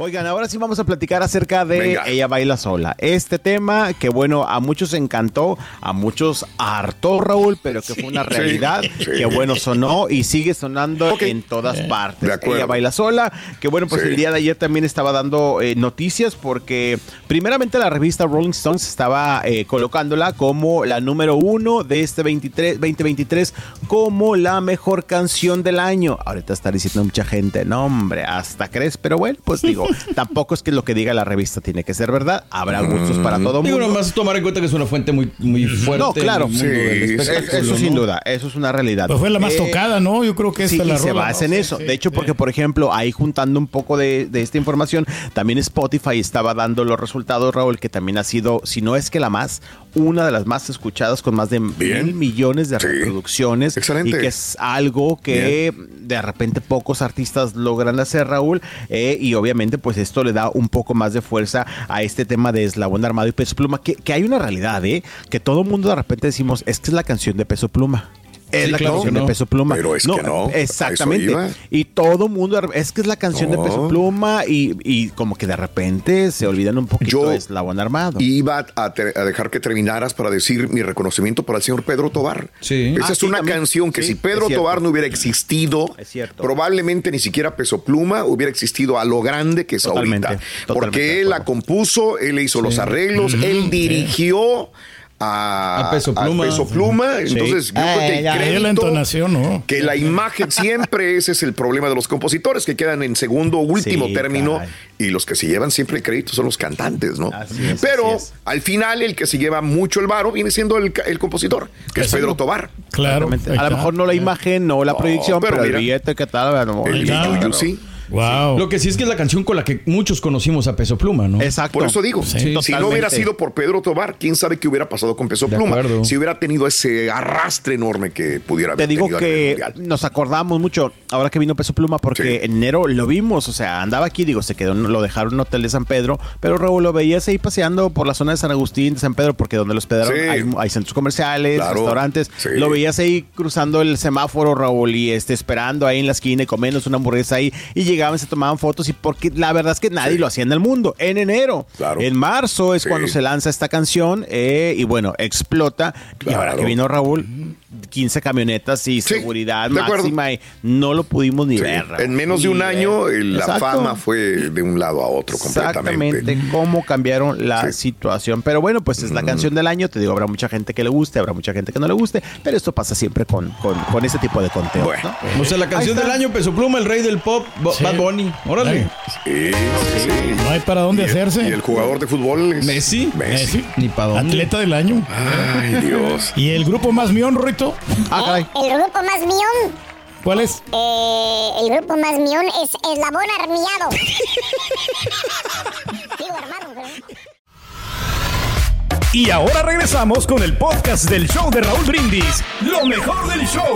Oigan, ahora sí vamos a platicar acerca de Venga. Ella Baila Sola. Este tema que, bueno, a muchos encantó, a muchos hartó, Raúl, pero que fue una realidad sí. que, bueno, sonó y sigue sonando en todas partes. de acuerdo. Ella Baila Sola, que, bueno, pues Sí. el día de ayer también estaba dando eh, noticias porque, primeramente, la revista Rolling Stones estaba eh, colocándola como la número uno de este 23, 2023 como la mejor canción del año. Ahorita está diciendo mucha gente, no, hombre, hasta crees, pero bueno, pues digo, tampoco es que lo que diga la revista tiene que ser verdad. Habrá gustos para todo Digo, mundo. nomás tomar en cuenta que es una fuente muy, muy fuerte. No, claro, Sí, Eso sin duda, eso es una realidad. Pues fue la más Eh, tocada, ¿no? Yo creo que Sí, esta y la se rola, basa en. Sí, eso. sí, de hecho, sí. porque, por ejemplo, ahí juntando un poco de, de esta información, también Spotify estaba dando los resultados, Raúl, que también ha sido, si no es que la más, una de las más escuchadas con más de Bien. mil millones de Sí. reproducciones. Excelente. Y que es algo que de repente pocos artistas logran hacer, Raúl. eh, y obviamente, pues esto le da un poco más de fuerza a este tema de Eslabón Armado y Peso Pluma, que, que hay una realidad, ¿eh? Que todo el mundo de repente decimos, es que es la canción de Peso Pluma. Es Sí, la claro canción que de no. Peso Pluma. Pero es que no, a eso Exactamente. Y todo mundo, es que es la canción de No. Peso Pluma y, y como que de repente se olvidan un poquito Yo de Eslabón Armado. Iba a, te- a dejar que terminaras para decir mi reconocimiento para el señor Pedro Tobar. Sí. Esa Ah, es sí, una también. canción que Sí, si Pedro. Tobar no hubiera existido, Es cierto. probablemente ni siquiera Peso Pluma hubiera existido a lo grande que es Totalmente, ahorita. totalmente Porque él la compuso, él hizo los arreglos, él dirigió a, A Peso Pluma. Peso Pluma. Entonces, yo creo que Ahí la entonación, ¿no? que la imagen siempre ese es el problema de los compositores que quedan en segundo último Sí, término caray. y los que se llevan siempre el crédito son los cantantes, ¿no? Así es, Pero así es. al final el que se lleva mucho el varo viene siendo el, el compositor, que es Pedro Tobar. Claro. A lo mejor no la imagen, no la proyección, pero pero, el billete, ¿qué tal? El el- claro. You Wow. Lo que sí es que es la canción con la que muchos conocimos a Peso Pluma, ¿no? Exacto. Por eso digo, Sí, si no hubiera sido por Pedro Tobar, quién sabe qué hubiera pasado con Peso De Pluma. acuerdo. Si hubiera tenido ese arrastre enorme que pudiera Te haber digo tenido a nivel que nos acordamos mucho ahora que vino Peso Pluma porque Sí. en enero lo vimos, o sea, andaba aquí, digo, se quedó, lo dejaron en un hotel de San Pedro, pero Raúl lo veías ahí paseando por la zona de San Agustín, de San Pedro, porque donde lo hospedaron Sí. hay, hay centros comerciales, Claro. restaurantes, Sí. lo veías ahí cruzando el semáforo, Raúl, y este, esperando ahí en la esquina y comiéndose una hamburguesa ahí, y llegaban, se tomaban fotos, y porque la verdad es que nadie Sí. lo hacía en el mundo, en enero, Claro. en marzo es Sí. cuando se lanza esta canción, eh, y bueno, explota, y ahora que vino Raúl, 15 camionetas y Sí, seguridad máxima y no lo pudimos ni Sí. ver. En menos de un año, el- la Exacto. fama fue de un lado a otro completamente. Exactamente, cómo cambiaron la Sí. situación. Pero bueno, pues es la canción del año. Te digo, habrá mucha gente que le guste, habrá mucha gente que no le guste, pero esto pasa siempre con, con, con ese tipo de conteos. Bueno. ¿no? O sea, la canción del año, Peso Pluma, el rey del pop, Bo- Sí. Bad Bunny. Órale. Sí, sí, sí. No hay para dónde Y el- hacerse. Y el jugador de fútbol es Messi. Messi. Messi. Ni pa' dónde. Atleta del año. Ay, Dios. ¿Y el grupo más mión, Rito? Ah, caray. El grupo más mión, ¿Cuál es? eh, el grupo más mión es Eslabón Armiado. Digo hermano, pero... Y ahora regresamos con el podcast del show de Raúl Brindis. Lo mejor del show.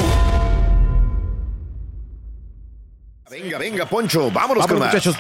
Venga, venga, Poncho, vámonos, Vámonos, con más. muchachos.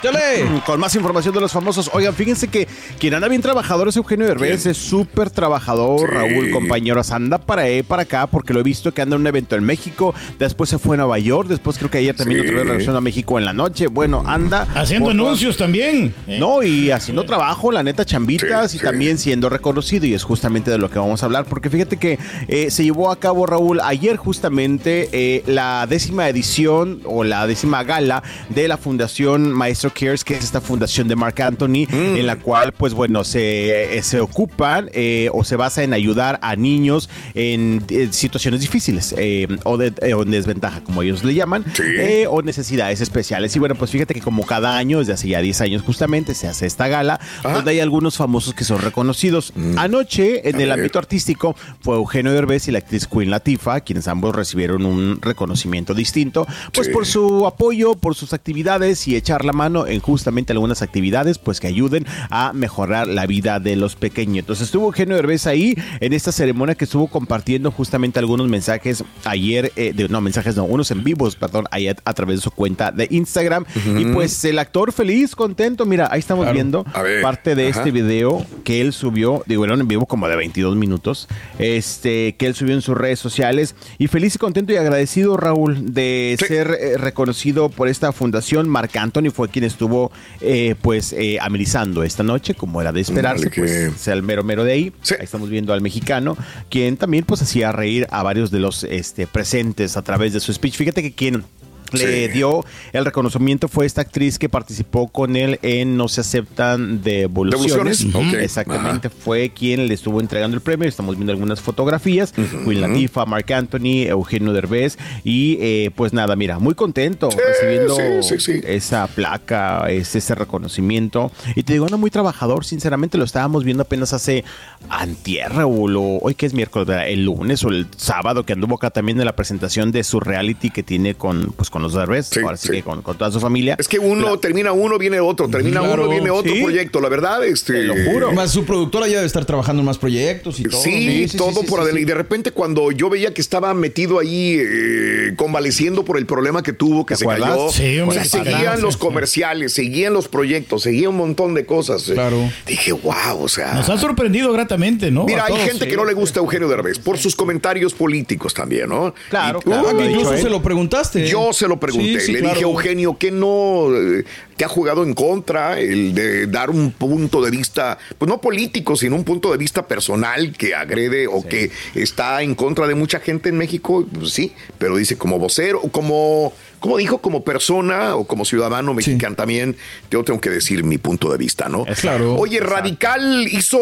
Con más información de los famosos. Oigan, fíjense que quien anda bien trabajador es Eugenio Derbez. Es súper trabajador, Raúl, compañeros. Anda para ahí, para acá, porque lo he visto que anda en un evento en México. Después se fue a Nueva York. Después creo que ayer también Sí. otra vez regresó a México en la noche. Bueno, anda. Haciendo por- anuncios también. No, y haciendo trabajo, la neta, chambitas y también siendo reconocido. Y es justamente de lo que vamos a hablar. Porque fíjate que eh, se llevó a cabo, Raúl, ayer justamente eh, la décima edición o la décima gala de la Fundación Maestro Cares, que es esta fundación de Mark Anthony, en la cual, pues bueno, se, eh, se ocupan eh, o se basa en ayudar a niños en, eh, situaciones difíciles eh, o, de, eh, o en desventaja, como ellos le llaman, eh, o necesidades especiales. Y bueno, pues fíjate que como cada año, desde hace ya 10 años justamente, se hace esta gala, donde hay algunos famosos que son reconocidos. Anoche, en el ámbito artístico, fue Eugenio Derbez y la actriz Queen Latifah, quienes ambos recibieron un reconocimiento distinto, pues por su apoyo, por sus actividades y echar la mano en justamente algunas actividades, pues que ayuden a mejorar la vida de los pequeños. Entonces estuvo Eugenio Derbez ahí en esta ceremonia que estuvo compartiendo justamente algunos mensajes ayer, eh, de, no, mensajes no, unos en vivos, perdón, ayer a través de su cuenta de Instagram. Y pues el actor feliz, contento, mira, ahí estamos viendo parte de ajá. este video que él subió, digo, era en vivo como de 22 minutos, este, que él subió en sus redes sociales. Y feliz y contento y agradecido, Raúl, de ser eh, reconocido por esta fundación. Marc Anthony fue quien estuvo, eh, pues, eh, amenizando esta noche, como era de esperarse, pues, qué- sea el mero mero de ahí. Ahí estamos viendo al mexicano, quien también, pues, hacía reír a varios de los este, presentes a través de su speech. Fíjate que quien le dio el reconocimiento fue esta actriz que participó con él en No se aceptan devoluciones. Exactamente, fue quien le estuvo entregando el premio. Estamos viendo algunas fotografías. Queen Latifah, Mark Anthony, Eugenio Derbez. Y eh, pues nada, mira, muy contento recibiendo sí, sí, sí. esa placa, es ese reconocimiento. Y te digo, anda muy trabajador, sinceramente lo estábamos viendo apenas hace antier, Raúl, o hoy que es miércoles, el lunes o el sábado que anduvo acá también en la presentación de su reality que tiene con, pues, con los Derbez, ahora sí, que con, con toda su familia. Es que uno termina uno, viene otro, termina Claro, uno, viene otro sí. proyecto. La verdad, este. Te lo juro. Más su productora ya debe estar trabajando en más proyectos y todo. Sí, todo por adelante. Y de repente cuando yo veía que estaba metido ahí eh, convaleciendo por el problema que tuvo, que ¿Te se cayó, Sí, o hombre, sea, sí, seguían los sí. comerciales, seguían los proyectos, seguía un montón de cosas. eh. Claro. Dije, wow, o sea... Nos han sorprendido gratamente, ¿no? Mira, A hay todos, gente sí. que no le gusta a Eugenio Derbez por sus comentarios políticos también, ¿no? Claro, Y- claro, ha Incluso dicho, se ¿eh? lo preguntaste. yo se lo pregunté, Sí, sí, le claro. dije Eugenio que no eh, te ha jugado en contra el de dar un punto de vista, pues no político, sino un punto de vista personal que agrede o que está en contra de mucha gente en México, pues sí, pero dice como vocero, como, como dijo, como persona o como ciudadano mexicano también, yo tengo que decir mi punto de vista, ¿no? Claro. Oye, Radical hizo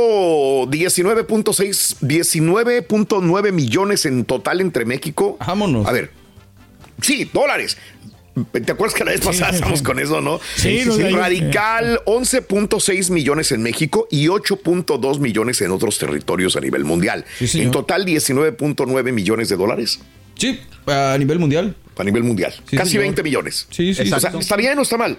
19.6, 19.9 millones en total entre México. Vámonos. A ver, sí, dólares. ¿Te acuerdas que la vez pasada sí, estamos sí. con eso, no? Sí, ahí. Radical, 11.6 millones en México y 8.2 millones en otros territorios a nivel mundial. Sí, en total, 19.9 millones de dólares Sí, a nivel mundial. a nivel mundial. Sí, Casi señor. 20 millones. Sí, sí. O sea. ¿está bien o está mal?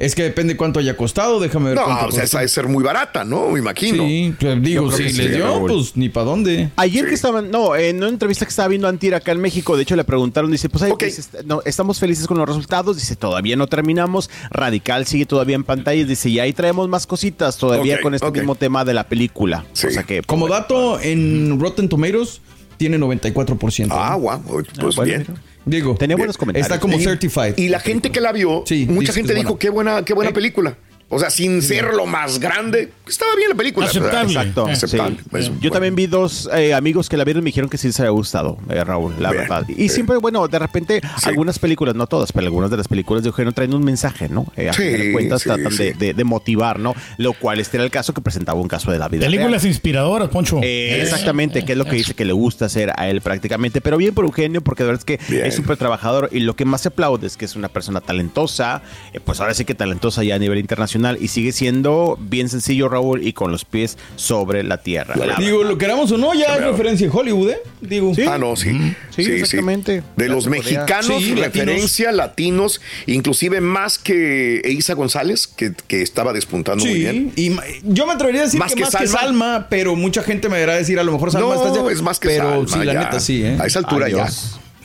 Es que depende cuánto haya costado, déjame ver No, cuánto o sea, costó. esa debe ser muy barata, ¿no? Me imagino. Sí, pues, digo, si le dio, Raúl. pues ni para dónde. Ayer que estaban, no, en una entrevista que estaba viendo Antier acá en México, de hecho le preguntaron, dice, pues ahí Ok. dice, no, estamos felices con los resultados, dice, todavía no terminamos, Radical sigue todavía en pantalla, dice, y ahí traemos más cositas todavía con este ok. mismo tema de la película. Sí. O sea que, Como pues, dato, en Rotten Tomatoes tiene 94%. Ah, guau, pues bueno, bien. mira. Digo, tenía buenos comentarios. está como Y- certified. Y la gente que la vio, Sí, mucha gente dijo, buena. qué buena, qué buena Sí. película. O sea, sin ser lo más grande, estaba bien la película. Aceptable. Exacto. Eh, Aceptable. sí. Pues, Yo bueno. también vi dos eh, amigos que la vieron y me dijeron que sí les había gustado, eh, Raúl, la Bien, verdad. Y bien. siempre, bueno, de repente, algunas películas, no todas, pero algunas de las películas de Eugenio traen un mensaje, ¿no? Eh, a Sí, fin de cuentas sí, tratan sí. de, de- de motivar, ¿no? Lo cual este era el caso que presentaba un caso de la vida. real. Películas inspiradoras, Poncho. Eh, exactamente, que es lo que dice que le gusta hacer a él prácticamente. Pero bien por Eugenio, porque de verdad es que Bien. es súper trabajador y lo que más se aplaude es que es una persona talentosa, eh, pues ahora sí que talentosa ya a nivel internacional y sigue siendo bien sencillo, Raúl, y con los pies sobre la tierra. La Digo, lo queramos o no, ya es referencia en Hollywood, ¿eh? Digo. Sí. Ah, no, sí. Sí, exactamente. De los mexicanos, Sí, referencia, latinos. inclusive más que Eiza González, que, que estaba despuntando muy Sí, bien. y yo me atrevería a decir Más que, que más que Salma. Pero mucha gente me verá decir a lo mejor Salma No, está es más que Pero Salma, sí, la ya. neta sí, ¿eh? A esa altura Ay, ya.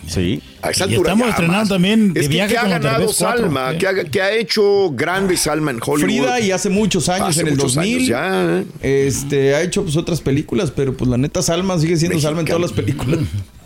Sí. A esa Y altura estamos ya estrenando más. también de Es que, viaje que ha ganado Salma, sí. que ha, que ha hecho grande Salma en Hollywood. Frida y hace muchos años, Hace en el muchos 2000. años ya, ¿eh? Este, ha hecho pues otras películas, pero pues la neta Salma sigue siendo Salma en todas las películas.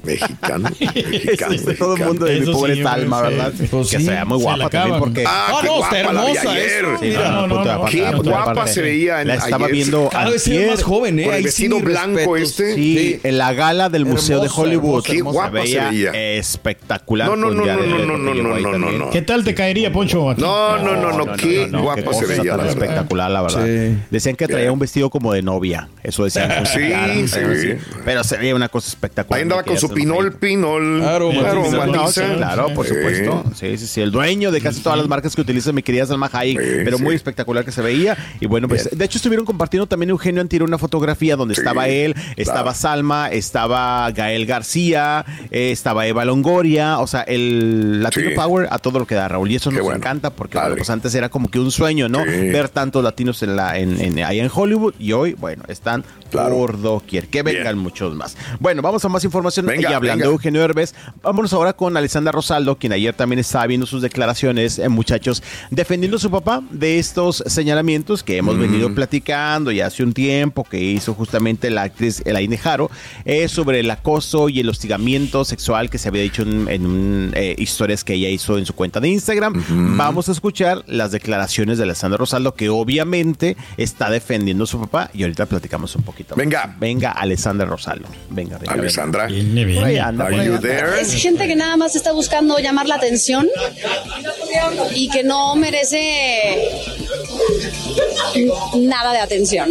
Mexicano, mexicano, Dice todo el mexicano. mundo de mi pobre sí, Salma, sí. ¿verdad? Pues que sí, se vea muy guapa también porque... Ah, Ah, qué no, guapa está la vi hermosa ayer. eso. Sí, Mira, no, no, punto de no, aparte, Qué guapa se veía en- La estaba ayer. viendo Cada vez antier. más joven, ¿eh? Con el vestido sí, blanco respetos. este. Sí, en la gala del Museo de Hermosa, Hollywood. hermosa, Qué hermosa. guapa se veía. espectacular. No, no, no, no, no, no, no, no, no, también. no. ¿Qué tal te caería, Poncho? No, no, no, no, qué guapa se veía, espectacular, la verdad. Decían que traía un vestido como de novia. Eso decían. Sí, sí. pero se veía una cosa espectacular. Ahí andaba con su pinol, pinol. Claro, claro, matiza. No, sí, claro, por supuesto. Sí, sí, sí. El dueño de casi todas las marcas que utiliza mi querida Salma Hayek, Sí, pero sí. muy espectacular que se veía. Y bueno, pues de hecho estuvieron compartiendo también Eugenio Antiro una fotografía donde Sí, estaba él, estaba claro. Salma, estaba Gael García, eh, estaba Eva Longoria, o sea, el Latino Sí. Power a todo lo que da Raúl. Y eso Qué nos bueno. encanta porque bueno, pues antes era como que un sueño, ¿no? Sí. Ver tantos latinos en la, en, en- ahí en Hollywood y hoy, bueno, están Claro. por doquier. Que vengan Bien. muchos más. Bueno, vamos a más información. Venga, y hablando venga. de Eugenio Derbez, vámonos ahora con Alessandra Rosaldo, quien ayer también estaba viendo sus declaraciones, eh, muchachos, defendiendo a su papá de estos señalamientos que hemos Mm. venido platicando ya hace un tiempo, que hizo justamente la actriz Elaine Jaro, eh, sobre el acoso y el hostigamiento sexual que se había dicho en, en un, eh, historias que ella hizo en su cuenta de Instagram. Vamos a escuchar las declaraciones de Alessandra Rosaldo, que obviamente está defendiendo a su papá, y ahorita platicamos un poquito. más. Venga. Venga, Alessandra Rosaldo. Venga, venga. venga. Viene, Por ahí anda, por ahí anda. there? Es gente que nada más está buscando llamar la atención y que no merece nada de atención.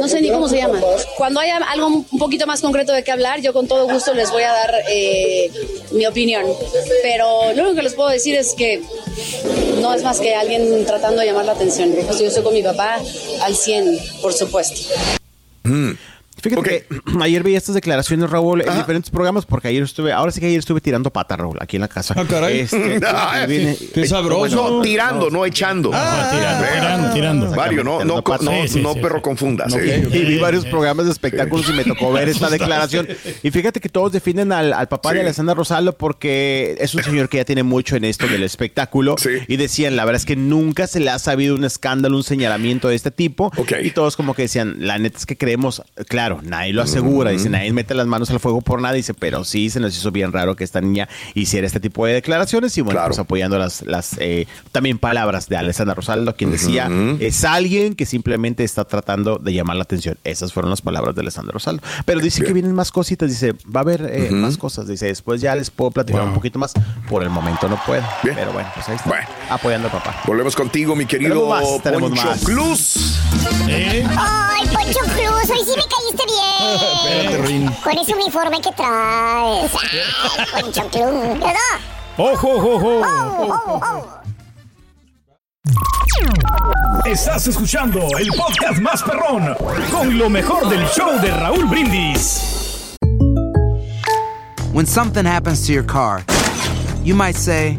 No sé ni cómo se llama. Cuando haya algo un poquito más concreto de qué hablar, yo con todo gusto les voy a dar eh, mi opinión. Pero lo único que les puedo decir es que no es más que alguien tratando de llamar la atención. Pues yo estoy con mi papá al 100, por supuesto. Fíjate Ok. que ayer vi estas declaraciones, Raúl, en diferentes programas, porque ayer estuve, ahora sí que ayer estuve tirando pata, Raúl, aquí en la casa. Ah, caray. Este, Ay, viene- Qué sabroso. No, tirando, no echando. Ah, tirando, tirando, tirando. Mario, no, no, no, Sí, sí, no sí, perro sí. confundas. Eh. Y vi varios programas de espectáculos y me tocó ver esta declaración. Y fíjate que todos defienden al, al papá Sí. de Alessandra Rosaldo porque es un señor que ya tiene mucho en esto del espectáculo. Sí. Y decían, la verdad es que nunca se le ha sabido un escándalo, un señalamiento de este tipo. Ok. Y todos como que decían, la neta es que creemos, claro, nadie lo asegura. Dice, nadie mete las manos al fuego por nada. Dice, pero sí se nos hizo bien raro que esta niña hiciera este tipo de declaraciones. Y bueno, Claro. pues apoyando las, las eh, también palabras de Alessandra Rosaldo, quien decía, es alguien que simplemente está tratando de llamar la atención. Esas fueron las palabras de Alessandra Rosaldo. Pero dice que vienen más cositas, dice, va a haber eh, más cosas. Dice, después ya les puedo platicar un poquito más. Por el momento no puedo. Bien. Pero bueno, pues ahí está. Bueno. Apoyando al papá. Volvemos contigo, mi querido Tenemos más, tenemos Poncho más. Cruz. ¿Eh? Ay, Poncho Cruz, hoy sí me caíste bien. Espérate, Rin. Con ese uniforme que traes. Ay, Poncho Cruz. ¿Verdad? ¡Ojo, ojo, ojo! Oh, oh, oh. Estás escuchando el podcast más perrón con lo mejor del show de Raúl Brindis. When something happens to your car, you might say,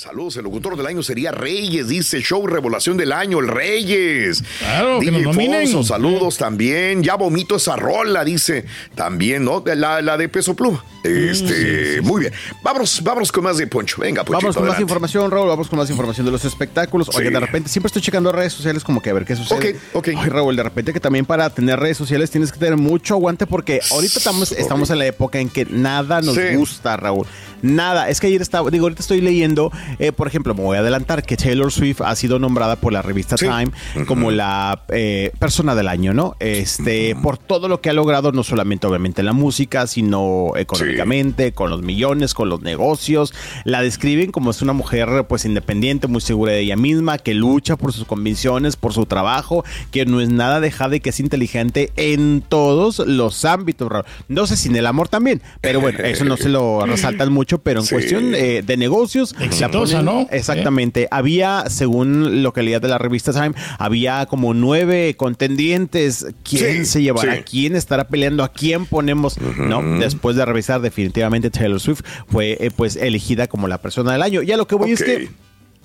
Saludos, el locutor del año sería Reyes, dice show revelación del año, el Reyes. Claro, que DJ nos nominen. Fonso, saludos también. Ya vomito esa rola, dice también, ¿no? La, la de peso pluma. Este, muy bien. Vámonos, vámonos con más de Poncho. Venga, Poncho. Vamos con más información, Raúl. Vamos con más información de los espectáculos. Oye, Sí. de repente siempre estoy checando redes sociales como que a ver qué sucede. Ok, ok. Ay, Raúl, de repente que también para tener redes sociales tienes que tener mucho aguante porque ahorita estamos, estamos en la época en que nada nos Sí. gusta, Raúl. Nada. Es que ayer estaba, digo, ahorita estoy leyendo, eh, por ejemplo, me voy a adelantar que Taylor Swift ha sido nombrada por la revista Time como la eh, persona del año, ¿no? Este, por todo lo que ha logrado, no solamente obviamente en la música, sino económicamente, con los millones, con los negocios. La describen como es una mujer pues independiente, muy segura de ella misma, que lucha por sus convicciones, por su trabajo, que no es nada dejada y que es inteligente en todos los ámbitos. No sé si en el amor también, pero bueno, eso no se lo resaltan mucho, pero en Sí. cuestión eh, de negocios, la Exitosa, Exactamente. Había, según lo que leía de la revista Time, había como nueve contendientes. ¿Quién Sí, se llevará? sí. ¿Quién estará peleando? ¿A quién ponemos? No, después de revisar, definitivamente Taylor Swift fue eh, pues elegida como la persona del año. Ya lo que voy es que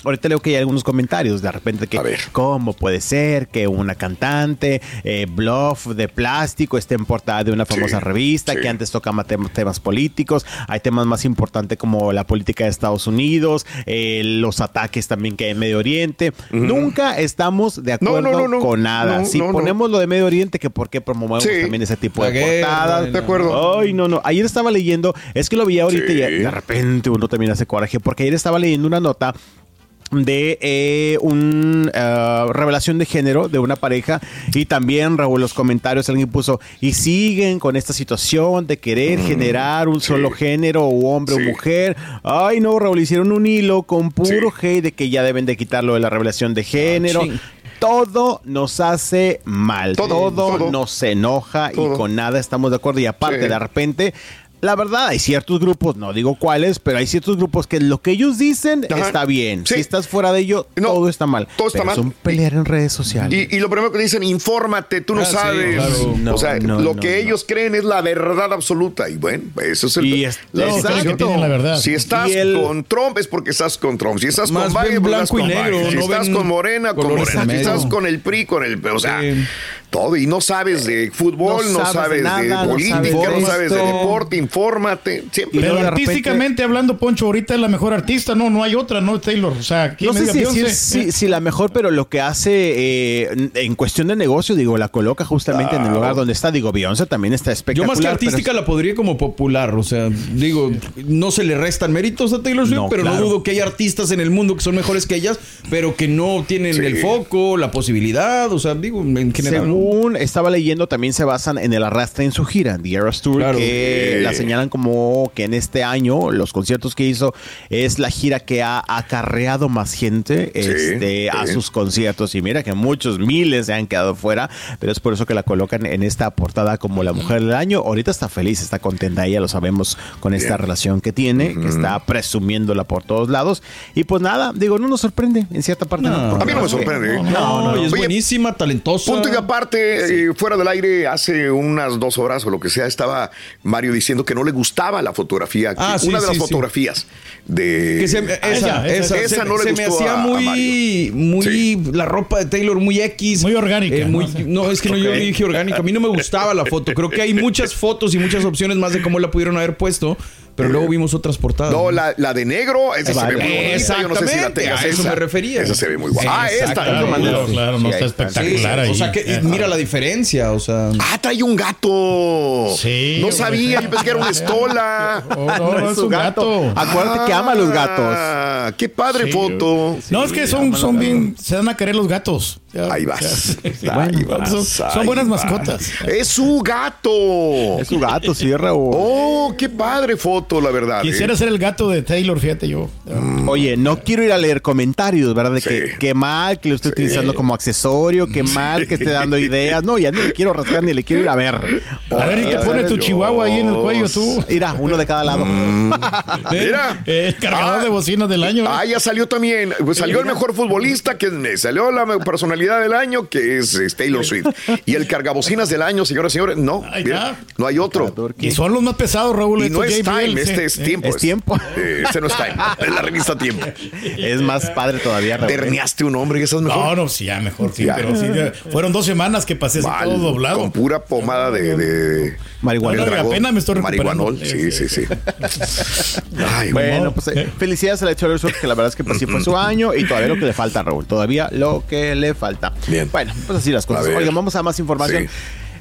Ahorita leo que hay algunos comentarios de repente que cómo puede ser que una cantante eh, bluff de plástico esté en portada de una famosa revista que antes tocaba tem- temas políticos, hay temas más importantes como la política de Estados Unidos, eh, los ataques también que hay en Medio Oriente. Nunca estamos de acuerdo no, no, no. con nada. No, si no, no. ponemos lo de Medio Oriente, que por qué promovemos Sí. también ese tipo La de guerra, portadas. de acuerdo. Ay, no, no. Ayer estaba leyendo, es que lo vi ahorita y de repente uno también hace coraje, porque ayer estaba leyendo una nota de eh, un eh, revelación de género de una pareja y también Raúl los comentarios alguien puso y siguen con esta situación de querer generar un solo género o hombre o mujer ay no Raúl hicieron un hilo con puro hate de que ya deben de quitarlo de la revelación de género ching. todo nos hace mal, todo, todo. nos enoja Todo. y con nada estamos de acuerdo. Y aparte, Sí. de repente, la verdad, hay ciertos grupos, no digo cuáles, pero hay ciertos grupos que lo que ellos dicen Ajá. está bien. Si estás fuera de ello, todo está mal. todo está Pero mal. Es un pelear en redes sociales. Y, y lo primero que dicen, infórmate, tú no Ah, sí, sabes. claro. No, o sea, no, lo no, que no. ellos creen es la verdad absoluta. Y bueno, eso es el. Y es- la verdad. Si estás el- con Trump es porque estás con Trump. Si estás con Biden, pues estás blanco y con negro, Biden. Si no estás con Morena, con Morena. en Si estás con el PRI, con el. O sea, todo. Y no sabes de fútbol, No no, sabes sabes, de nada, de no política, sabes no de sabes de deporte, infórmate. Siempre. Pero artísticamente hablando, Poncho, ahorita es la mejor artista, no, no hay otra, ¿no? Taylor. O sea, ¿quién No sé si, si, Beyoncé? es- si- si la mejor, pero lo que hace eh, en cuestión de negocio, digo, la coloca justamente en el lugar donde está. Digo, Beyoncé también está Yo espectacular. más que pero artística la podría como popular, o sea, digo, no se le restan méritos a Taylor Swift, No, pero claro. no dudo que hay artistas en el mundo que son mejores que ellas, pero que no tienen el foco, la posibilidad, o sea, digo, en general. ¿no? Según estaba leyendo, también se basan en el arrastre en su gira, The Eras Tour, Claro. que la señalan como que en este año los conciertos que hizo es la gira que ha acarreado más gente este, a sus conciertos. Y mira que muchos miles se han quedado fuera, pero es por eso que la colocan en esta portada como la mujer del año. Ahorita está feliz, está contenta, ella lo sabemos con esta Bien. relación que tiene, que está presumiéndola por todos lados. Y pues nada, digo, no nos sorprende en cierta parte. No. A mí no me sorprende. No, no, es Oye, buenísima, talentosa. Punto y aparte, eh, fuera del aire, hace unas dos horas o lo que sea, estaba Mario diciendo que no le gustaba la fotografía. Ah, sí, una de las sí, sí. fotografías de. Que se, esa, esa, esa se, no le se me hacía a- muy, muy la ropa de Taylor muy X, Muy orgánica, Eh, muy- ¿no? no, es que no yo dije orgánica, a mí no me gustaba la foto. Creo que hay muchas fotos y muchas opciones más de cómo la pudieron haber puesto, pero luego vimos otras portadas. No, la, la de negro, esa se ve muy bonita. Yo no sé si la Exactamente, tengas. a eso esa. me refería. Esa se ve muy guapa. Ah, esta. Claro, claro, claro, no Sí, está espectacular Sí, ahí. O sea, que mira la diferencia, o sea. Ah, trae un gato. Sí, No sabía, yo pensé que era una estola. Oh, no, no, es un gato. Acuérdate que ama a los gatos. Ah, qué padre Sí. foto. No, es que son, son bien, se dan a querer los gatos. Ya, Ahí vas. ya. Ahí vas, son, son ahí buenas vas. mascotas. Es su gato. Es su gato, sí, Raúl. Oh, qué padre foto, la verdad. ¿eh? Quisiera ser el gato de Taylor, fíjate yo. Oye, no quiero ir a leer comentarios, ¿verdad? De que qué mal que lo esté utilizando como accesorio, qué mal que esté dando ideas. No, ya ni le quiero rascar ni le quiero ir a ver. A ver, y te pone tu chihuahua ahí en el cuello tú. Mira, uno de cada lado. Mira. El cargador Ah. de bocinas del año. Ah, ya salió también. Pues salió el mejor futbolista, que salió la personalidad celebridad del año, que es eh, Taylor Swift. Y el cargabocinas del año, señoras y señores, no. mira, no hay otro. Y son los más pesados, Raúl. Y no es JBL, Time, este es Eh, tiempo. Es tiempo. Eh, este no es Time, es la revista Tiempo. Es más padre todavía, Raúl. Terneaste un hombre, que estás mejor. No, no, sí, ya mejor, sí. Ya. Pero sí, ya fueron dos semanas que pasé así Mal, todo doblado. Con pura pomada de. de Marihuana. del dragón. Apenas me estoy recuperando. Marihuanol, sí, sí, sí. Ay, Bueno, pues eh, felicidades a la Taylor Swift, que la verdad es que pues, sí fue su año y todavía lo que le falta, Raúl. Todavía lo que le falta. Bien. Bueno, pues así las cosas. Oigan, vamos a más información. Sí.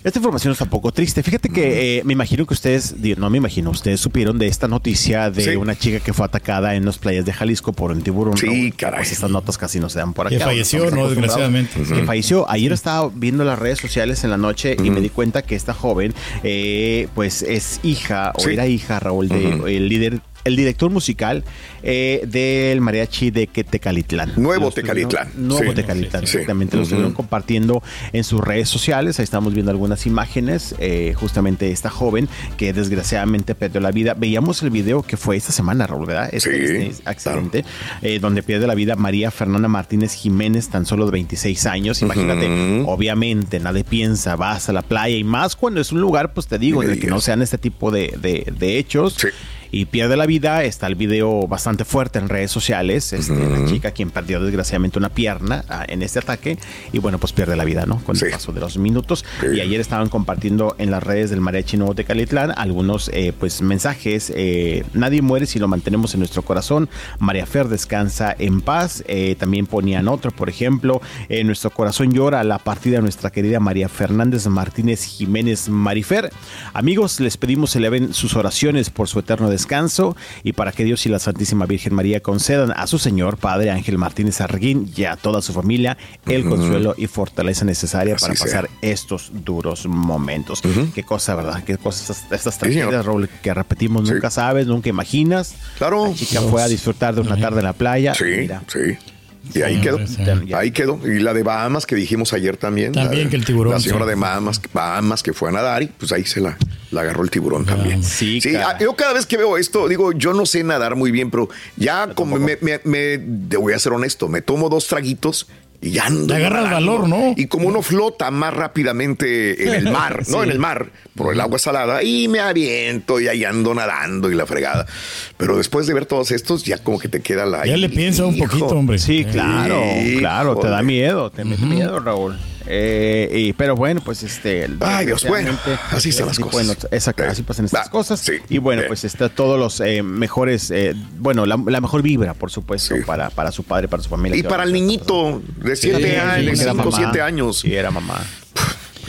Esta información está un poco triste. Fíjate que eh, me imagino que ustedes, no me imagino, ustedes supieron de esta noticia de Sí. una chica que fue atacada en las playas de Jalisco por un tiburón. Sí, Raúl. caray. Pues estas notas casi no se dan por Que acá. falleció, estamos ¿no? Desgraciadamente. Que falleció. Ayer estaba viendo las redes sociales en la noche y me di cuenta que esta joven, eh, pues es hija o Sí. era hija, Raúl, de Ujú. el líder. El director musical eh, del mariachi de que Tecalitlán. Nuevo Lo estuvieron- Tecalitlán. Nuevo Sí. Tecalitlán, Sí. exactamente. Lo estuvieron compartiendo en sus redes sociales. Ahí estamos viendo algunas imágenes. eh, justamente esta joven que desgraciadamente perdió la vida. Veíamos el video que fue esta semana, Raúl, ¿verdad? Este, Sí, este accidente, eh, donde pierde la vida María Fernanda Martínez Jiménez, tan solo de 26 años. Imagínate, obviamente nadie piensa, vas a la playa y más cuando es un lugar, pues te digo, en el que no sean este tipo de, de- de hechos. Sí. Y pierde la vida, está el video bastante fuerte en redes sociales, este, la chica quien perdió desgraciadamente una pierna ah, en este ataque y bueno, pues pierde la vida, ¿no? Con Sí. el paso de los minutos. Sí. Y ayer estaban compartiendo en las redes del Mariachi Nuevo de Calitlán algunos eh, pues mensajes, eh, nadie muere si lo mantenemos en nuestro corazón, María Fer descansa en paz, Eh, también ponían otro, por ejemplo, nuestro corazón llora la partida de nuestra querida María Fernández Martínez Jiménez Marifer. Amigos, les pedimos eleven sus oraciones por su eterno descanso y para que Dios y la Santísima Virgen María concedan a su Señor Padre Ángel Martínez Arguín y a toda su familia el consuelo y fortaleza necesaria Así para sea. pasar estos duros momentos. Qué cosa, ¿verdad? Qué cosas estas, Sí, tragedias, Raúl, que repetimos, nunca sabes, nunca imaginas. Claro. La chica fue a disfrutar de una tarde en la playa. Sí, Mira, sí. Y ahí quedó. Ahí quedó. Y la de Bahamas que dijimos ayer también. También la, que el tiburón, La señora sí. de Bahamas, Bahamas que fue a nadar y pues ahí se la, la agarró el tiburón también. Sí, cara. ah, yo cada vez que veo esto, digo, yo no sé nadar muy bien, pero ya como me, me- me- te voy a ser honesto, me tomo dos traguitos y ya ando. Te agarras nadando. valor, ¿no? Y como uno flota más rápidamente en el mar, ¿no? En el mar, por el agua salada, y me aviento y ahí ando nadando y la fregada. Pero después de ver todos estos, ya como que te queda la. Ya le piensa un poquito, hombre. Sí, claro, Sí, claro, te da miedo, te mete miedo, Raúl. Eh, y- pero bueno, pues este. Ay, Dios, bueno, así están las cosas. pueden- exacto, Eh, así pasan estas va, cosas. sí, y bueno, eh. pues está todos los eh, mejores, eh, bueno, la, la mejor vibra, por supuesto, Sí. para, para su padre, para su familia. Y para el niñito de 7 Sí, años, de que era 5 mamá. 7 años. Sí, era mamá.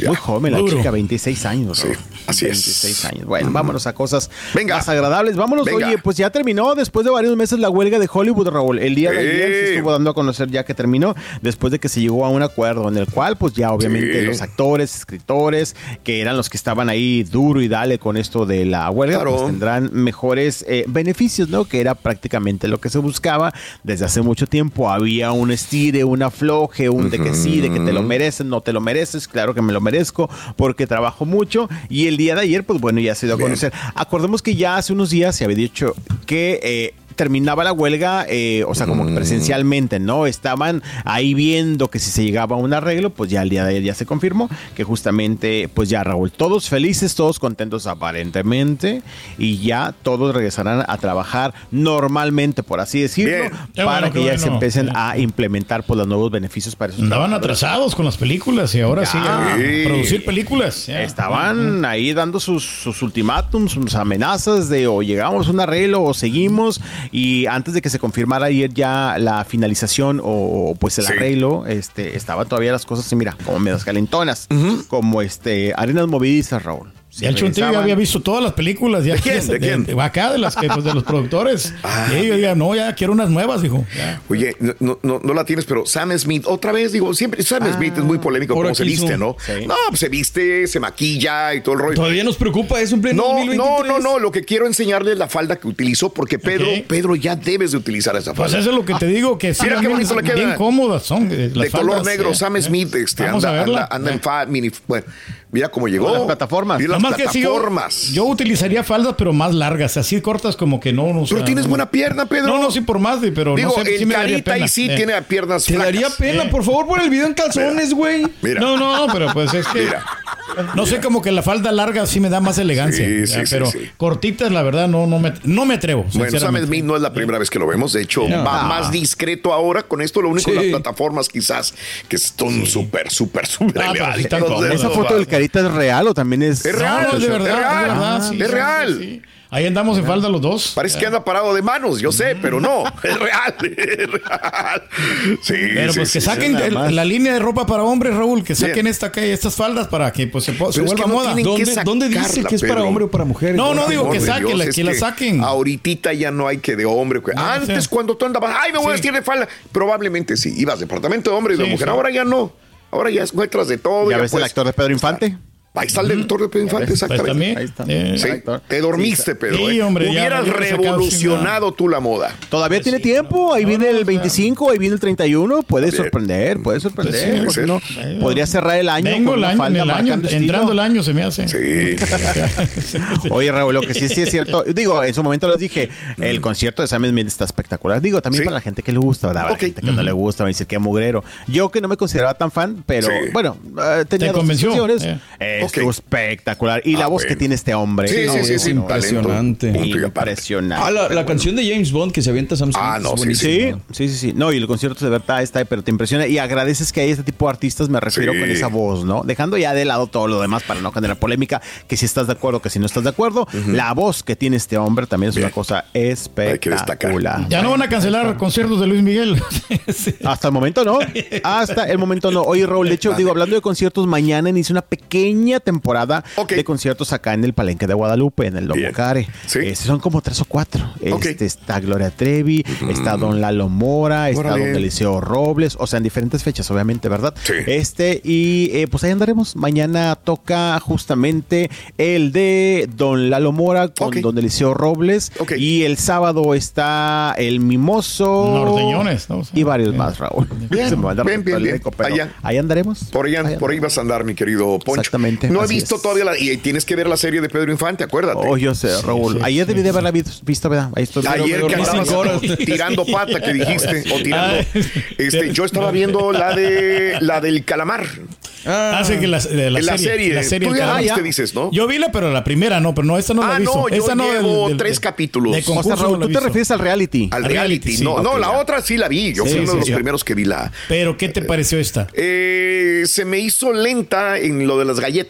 Muy joven la Duro. chica, 26 años. Sí, Así es. 26 años. Bueno, vámonos a cosas Venga. más agradables. Vámonos, Venga. oye, pues ya terminó después de varios meses la huelga de Hollywood, Raúl. El día de Sí. ayer se estuvo dando a conocer ya que terminó, después de que se llegó a un acuerdo en el cual, pues ya obviamente Sí. los actores, escritores, que eran los que estaban ahí duro y dale con esto de la huelga, Claro. pues tendrán mejores eh, beneficios, ¿no? Que era prácticamente lo que se buscaba desde hace mucho tiempo. Había un estire, un afloje, un de que sí, de que te lo mereces, no te lo mereces, claro que me lo merezco porque trabajo mucho. Y el día de ayer, pues bueno, ya se dio a conocer. Acordemos que ya hace unos días se había dicho que... eh, terminaba la huelga, eh, o sea, como que Mm. presencialmente, ¿no? Estaban ahí viendo que si se llegaba a un arreglo, pues ya el día de ayer ya se confirmó que justamente, pues ya Raúl, todos felices, todos contentos aparentemente, y ya todos regresarán a trabajar normalmente, por así decirlo, Bien. Para bueno, que ya se empiecen a implementar pues, los nuevos beneficios para esos Andaban trabajadores. atrasados con las películas y ahora sí, a Sí. producir películas. ya. Estaban ahí dando sus, sus ultimátums, sus amenazas de o llegamos a un arreglo o seguimos. Y antes de que se confirmara ayer ya la finalización o, o, pues el Sí. arreglo, este, estaban todavía las cosas mira, como medias calentonas, como este arenas movidizas, Raúl. Ya el Chuntillo ya había visto todas las películas. Ya, ¿De quién? ¿De quién? acá, de, las que, pues, de los productores. Ah, y ellos digan, no, ya quiero unas nuevas, dijo. Ya. Oye, no, no- la tienes, pero Sam Smith, otra vez, digo, siempre Sam Smith es muy polémico como se viste, ¿no? Sí. No, pues se viste, se maquilla y todo el rollo. Todavía nos preocupa eso en pleno No, 2023. no, no, no, lo que quiero enseñarles es la falda que utilizó, porque Pedro. Pedro ya debes de utilizar esa Pues falda. eso es lo que te digo, que sí, Mira qué bien- bonito le queda. bien cómodas son. eh, las de color negro, eh, Sam eh. Smith, este, Vamos anda, a verla. anda, anda en fa- mini, bueno, Mira cómo llegó. Las plataformas. Y las Nomás que sí, yo- yo, utilizaría faldas, pero más largas, así cortas como que no. no Pero tienes buena pierna, Pedro. No, no, sí, por más, pero Digo, no sé, sí el me daría ahí pena. sí Eh. tiene piernas Te flacas. daría pena, Eh. por favor, por el video en calzones, güey. Mira. No, no, no, pero pues es que. Mira. No sé, como que la falda larga sí me da más elegancia. Sí, ya, sí, pero sí. cortitas, la verdad, no, no, me, no me atrevo. Bueno, Sam. Smith no es la primera vez que lo vemos. De hecho, va más discreto ahora. Con esto, lo único, Sí. las plataformas quizás que son súper, súper, súper Ah. ¿Esa foto del carita es real o también es.? Es real, No, no, es de es verdad, real. es de verdad, Ah, sí, es sí, real. Ahí andamos en falda los dos. Parece que anda parado de manos, yo sé, pero no, es real, es real. Sí, Pero sí, pues que sí, saquen el- la línea de ropa para hombres, Raúl, que saquen Bien. esta, estas faldas para que pues, se, se vuelva que no moda. ¿Dónde, ¿Dónde dice que es para Pedro. hombre o para mujer? No, no, digo que saquen, que es la saquen. Ahorita ya no hay que de hombre. que- No, Antes, cuando tú andabas, ay, me voy a vestir de falda. Probablemente sí. Ibas departamento de hombre y de Sí, mujer. sí. Ahora ya no. Ahora ya encuentras de todo. ¿Ya ves el actor de Pedro Infante? Ahí está el director de Pedro Infante, Pues exactamente. también. Ahí está. eh, Sí, Actor. te dormiste, Pedro. Sí, ¿eh? hombre, Hubieras me revolucionado tú la moda. Todavía tiene tiempo, ahí viene el 25, ahí viene el 31, puede sorprender, puede sorprender. Pues sí, ¿por qué puede no? Podría cerrar el año Vengo con el año, falda el año, entrando el año se me hace. Sí. Oye, Raúl, lo que sí, sí es cierto, digo, en su momento les dije, el concierto de Sam Smith está espectacular. Digo, también Sí. para la gente que le gusta, ¿verdad? La gente que no le gusta, a decir que mugrero. Yo que no me consideraba tan fan, pero Sí. bueno, eh, tenía ¿Te dos convenció? Eh. Estuvo espectacular. Y la Ah, voz bueno. que tiene este hombre. Sí, sí, sí, sí, no, impresionante. Impresionante. Ah, la, la canción de James Bond que se avienta Sam Smith. Ah, no, es sí. Sí, sí, sí, sí. No, y el concierto de verdad está, pero te impresiona y agradeces que hay este tipo de artistas, me refiero Sí. con esa voz, ¿no? Dejando ya de lado todo lo demás para no generar polémica, que si estás de acuerdo, que si no estás de acuerdo, la voz que tiene este hombre también es Bien. una cosa Hay que destacar. espectacular. Ya no van a cancelar conciertos de Luis Miguel. Sí. Hasta el momento no. Hasta el momento no. Oye, Raúl, de hecho, digo, hablando de conciertos, mañana inicia una pequeña temporada de conciertos acá en el Palenque de Guadalupe, en el Lomo. Care. Sí. Este, son como tres o cuatro. Este, está Gloria Trevi, está Don Lalo Mora, está Órale. Don Eliseo Robles, o sea, en diferentes fechas, obviamente, ¿verdad? Sí. Este, y eh, pues ahí andaremos. Mañana toca justamente el de Don Lalo Mora con. Don Eliseo Robles. Y el sábado está el Mimoso. Norteñones, ¿no? Y varios más, Raúl. Bien, bien, bien, bien. Allá. Ahí andaremos. Por ahí, Ahí por ahí vas a andar, mi querido Poncho. Exactamente, No he visto es. todavía la. Y tienes que ver la serie de Pedro Infante, acuérdate. Oh, yo sé, Raúl. Ayer debí de haberla vi- visto, ¿verdad? Ahí estoy. Ayer que andabas tirando pata, que dijiste, o tirando. Ay. Este, yo estaba viendo la de la del calamar. Ah, Hace que la, de la, La serie. La serie Tú ya la viste, dices, ¿no? Yo vi la, pero la primera no, pero no, esta no la Ah, he visto. no, yo esta no llevo del- del- tres capítulos. De O sea, concurso Raúl, no tú la te refieres al reality. Al Al reality. reality, sí. no, no, la ya. otra sí la vi. Yo Sí, fui uno sí, de los sí. primeros que vi la. Pero, ¿qué te pareció esta? Eh, se me hizo lenta en lo de las galletas.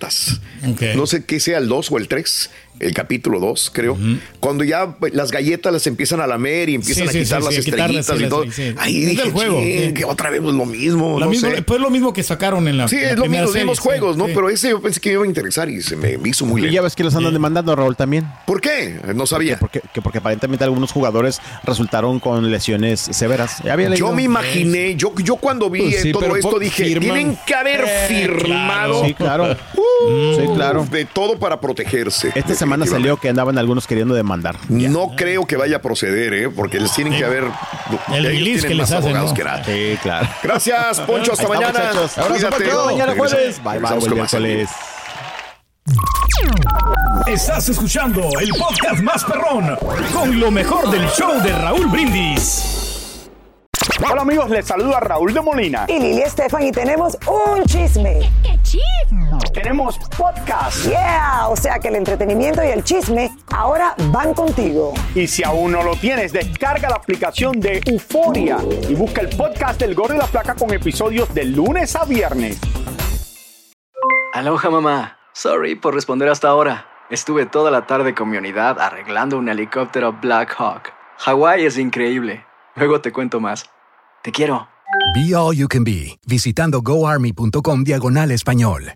Ok. No sé qué sea el 2 o el 3, el capítulo 2, creo. Cuando ya pues, las galletas las empiezan a lamer y empiezan Sí, a quitar sí, las sí, estrellitas sí, y todo. sí, sí. Ahí Es dije, del juego, "Chin, sí. que otra vez lo mismo. Lo no mismo, sé. Pues lo mismo que sacaron en la, Sí, en la es lo mismo, los serie, mismos sí, juegos, ¿no? sí. Pero ese yo pensé que me iba a interesar y se me, me hizo muy Y ya lento. ves que los andan demandando, Raúl, también. ¿Por qué? No sabía. Porque, que porque aparentemente algunos jugadores resultaron con lesiones severas. Yo me imaginé, yo, yo cuando vi Pues sí, eh, todo esto dije, firman. tienen que haber firmado Sí, claro. uh, Sí, claro. de todo para protegerse. Esta semana salió que andaban algunos queriendo demandar. No creo que vaya a proceder, ¿eh? porque les tienen que haber. El ellos tienen que más les hacen, ¿no? que nada. Sí, claro. Gracias, Poncho. Hasta Ahí está, mañana. Abrazo. Poncho. Mañana jueves. Bye, bye. Estás escuchando el podcast más perrón con lo mejor del show de Raúl Brindis. Hola amigos, les saluda Raúl de Molina. Y Lili Estefan y tenemos un chisme. ¿Qué chisme? Tenemos podcast. Yeah, o sea que el entretenimiento y el chisme ahora van contigo. Y si aún no lo tienes, descarga la aplicación de Euforia y busca el podcast del Gordo y la Placa con episodios de lunes a viernes. Aloha mamá. Sorry por responder hasta ahora. Estuve toda la tarde con mi unidad arreglando un helicóptero Black Hawk. Hawái es increíble. Luego te cuento más. Te quiero. Be All You Can Be, visitando goarmy.com diagonal español.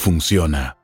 funciona.